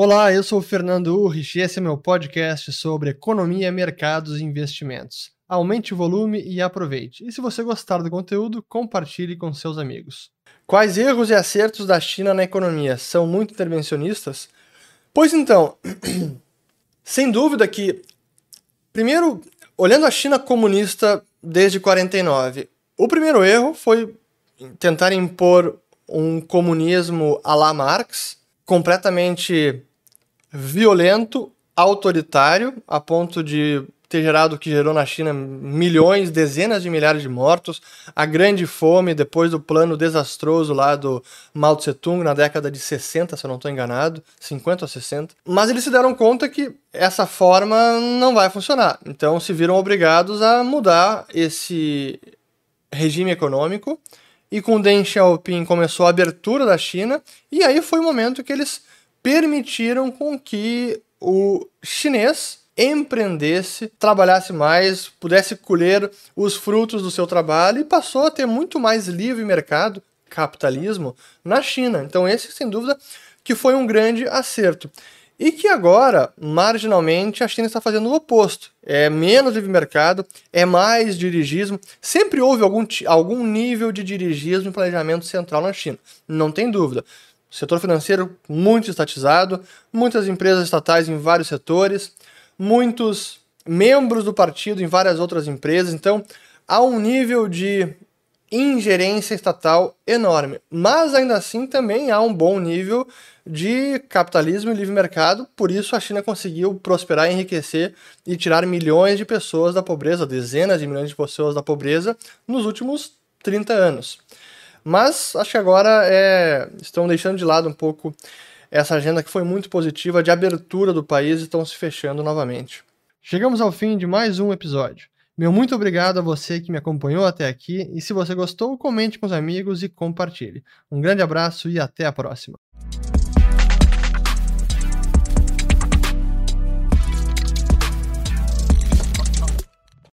Olá, eu sou o Fernando Urrich e esse é meu podcast sobre economia, mercados e investimentos. Aumente o volume e aproveite. E se você gostar do conteúdo, compartilhe com seus amigos. Quais erros e acertos da China na economia? São muito intervencionistas? Pois então, sem dúvida que, primeiro, olhando a China comunista desde 49, o primeiro erro foi tentar impor um comunismo à la Marx, completamente violento, autoritário, a ponto de ter gerado o que gerou na China milhões, dezenas de milhares de mortos, a grande fome depois do plano desastroso lá do Mao Tse Tung na década de 60, se eu não estou enganado, 50 ou 60. Mas eles se deram conta que essa forma não vai funcionar. Então se viram obrigados a mudar esse regime econômico e com Deng Xiaoping começou a abertura da China e aí foi o momento que eles permitiram com que o chinês empreendesse, trabalhasse mais, pudesse colher os frutos do seu trabalho e passou a ter muito mais livre mercado, capitalismo, na China. Então esse, sem dúvida, que foi um grande acerto. E que agora, marginalmente, a China está fazendo o oposto. É menos livre mercado, é mais dirigismo. Sempre houve algum, algum nível de dirigismo e planejamento central na China, não tem dúvida. Setor financeiro muito estatizado, muitas empresas estatais em vários setores, muitos membros do partido em várias outras empresas. Então, há um nível de ingerência estatal enorme. Mas ainda assim também há um bom nível de capitalismo e livre mercado, por isso a China conseguiu prosperar, enriquecer e tirar milhões de pessoas da pobreza, dezenas de milhões de pessoas da pobreza nos últimos 30 anos. Mas acho que agora é, estão deixando de lado um pouco essa agenda que foi muito positiva de abertura do país e estão se fechando novamente. Chegamos ao fim de mais um episódio. Meu muito obrigado a você que me acompanhou até aqui e se você gostou, comente com os amigos e compartilhe. Um grande abraço e até a próxima.